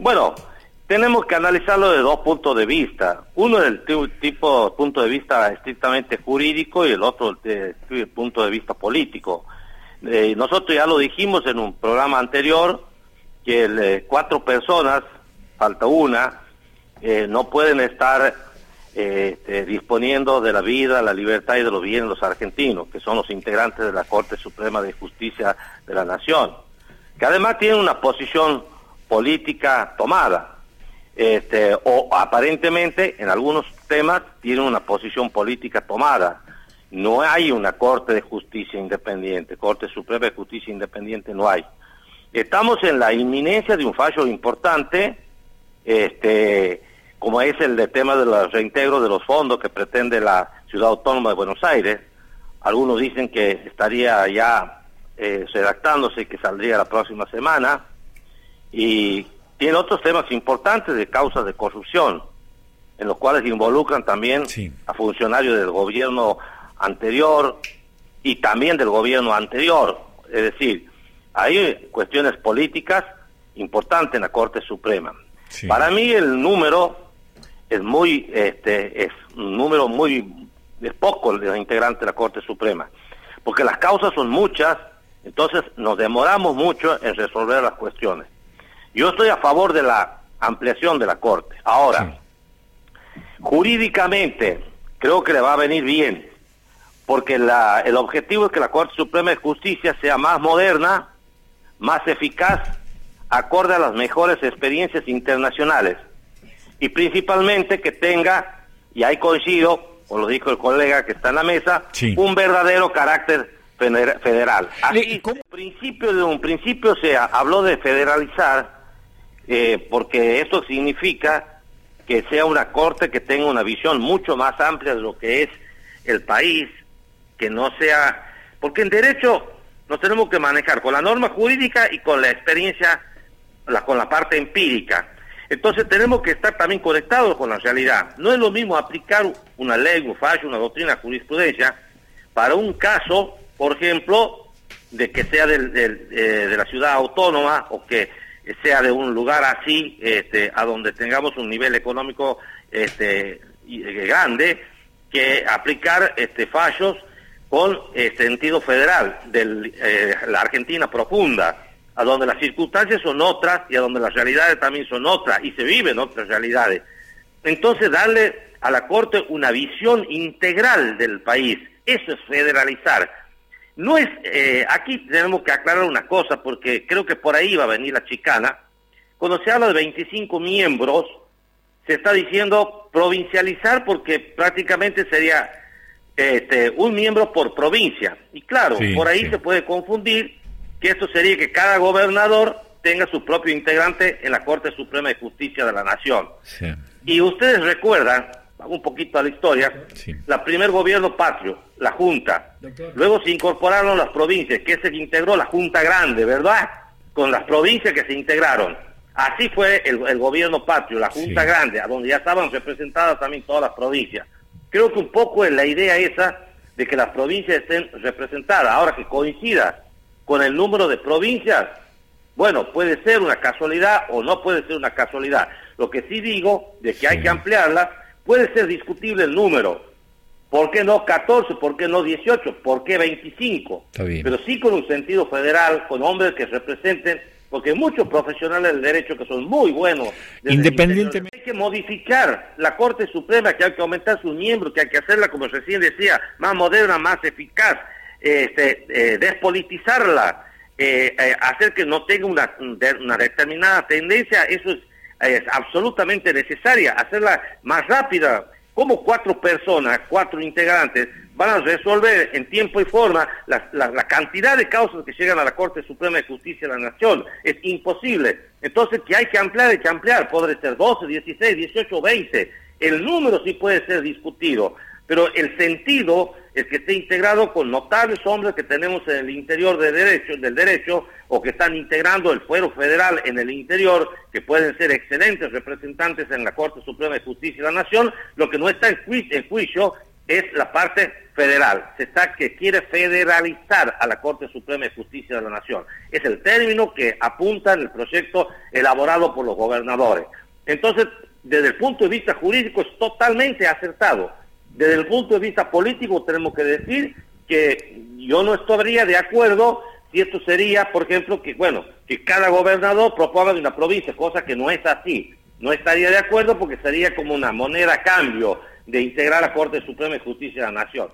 Bueno, tenemos que analizarlo de dos puntos de vista. Uno es el tipo punto de vista estrictamente jurídico y el otro desde el punto de vista político. Eh, nosotros ya lo dijimos en un programa anterior que eh, cuatro personas, falta una, eh, no pueden estar este, disponiendo de la vida, la libertad y de los bienes de los argentinos, que son los integrantes de la Corte Suprema de Justicia de la Nación, que además tienen una posición política tomada, este, o aparentemente en algunos temas tienen una posición política tomada. No hay una Corte de Justicia independiente, Corte Suprema de Justicia independiente no hay. Estamos en la inminencia de un fallo importante, este, como es el de tema de los reintegros de los fondos que pretende la Ciudad Autónoma de Buenos Aires. Algunos dicen que estaría ya eh, redactándose y que saldría la próxima semana y tiene otros temas importantes de causas de corrupción, en los cuales involucran también a funcionarios del gobierno anterior y también del gobierno anterior. Es decir, hay cuestiones políticas importantes en la Corte Suprema. Para mí el número es muy, este, es un número muy, es poco de los integrantes de la Corte Suprema, porque las causas son muchas, entonces nos demoramos mucho en resolver las cuestiones. Yo estoy a favor de la ampliación de la Corte. Ahora, jurídicamente, creo que le va a venir bien, porque la, el objetivo es que la Corte Suprema de Justicia sea más moderna, más eficaz, acorde a las mejores experiencias internacionales, y principalmente que tenga, y ahí coincido, como lo dijo el colega que está en la mesa, un verdadero carácter federal. Así, principio de un principio se habló de federalizar, eh, porque esto significa que sea una corte que tenga una visión mucho más amplia de lo que es el país, que no sea, porque en derecho nos tenemos que manejar con la norma jurídica y con la experiencia, la, con la parte empírica. Entonces tenemos que estar también conectados con la realidad. No es lo mismo aplicar una ley, un fallo, una doctrina, jurisprudencia para un caso, por ejemplo, de que sea del, eh, de la ciudad autónoma o que sea de un lugar así, este, a donde tengamos un nivel económico este, eh, grande, que aplicar este, fallos con eh, sentido federal de eh, la Argentina profunda, a donde las circunstancias son otras y a donde las realidades también son otras y se viven otras realidades. Entonces, darle a la Corte una visión integral del país, eso es federalizar no es, eh, aquí tenemos que aclarar una cosa, porque creo que por ahí va a venir la chicana. Cuando se habla de 25 miembros, se está diciendo provincializar porque prácticamente sería este, un miembro por provincia. Y claro, por ahí se puede confundir que esto sería que cada gobernador tenga su propio integrante en la Corte Suprema de Justicia de la Nación. Y ustedes recuerdan un poquito a la historia, la primer gobierno patrio, la Junta, luego se incorporaron las provincias, que se integró la Junta Grande, ¿verdad? Con las provincias que se integraron. Así fue el, gobierno patrio, la Junta Grande, a donde ya estaban representadas también todas las provincias. Creo que un poco es la idea esa de que las provincias estén representadas. Ahora que coincida con el número de provincias, bueno, puede ser una casualidad o no puede ser una casualidad. Lo que sí digo de que hay que ampliarla Puede ser discutible el número. ¿Por qué no 14? ¿Por qué no 18? ¿Por qué 25? Pero sí con un sentido federal, con hombres que representen, porque muchos profesionales del derecho que son muy buenos. Independientemente. Hay que modificar la Corte Suprema, que hay que aumentar sus miembros, que hay que hacerla, como recién decía, más moderna, más eficaz, este, eh, despolitizarla, eh, eh, hacer que no tenga una, una determinada tendencia, eso es es absolutamente necesaria, hacerla más rápida. Como cuatro personas, cuatro integrantes, van a resolver en tiempo y forma la, la, cantidad de causas que llegan a la Corte Suprema de Justicia de la Nación? Es imposible. Entonces, que hay que ampliar, hay que ampliar. Podría ser 12, 16, 18, 20. El número sí puede ser discutido, pero el sentido es que esté integrado con notables hombres que tenemos en el interior de derecho, del derecho o que están integrando el fuero federal en el interior, que pueden ser excelentes representantes en la Corte Suprema de Justicia de la Nación, lo que no está en juicio, es la parte federal. Se está que quiere federalizar a la Corte Suprema de Justicia de la Nación. Es el término que apunta en el proyecto elaborado por los gobernadores. Entonces, desde el punto de vista jurídico es totalmente acertado. Desde el punto de vista político tenemos que decir que yo no estaría de acuerdo si esto sería, por ejemplo, que bueno, que cada gobernador proponga de una provincia, cosa que no es así. No estaría de acuerdo porque sería como una moneda a cambio de integrar la Corte Suprema de Justicia de la Nación.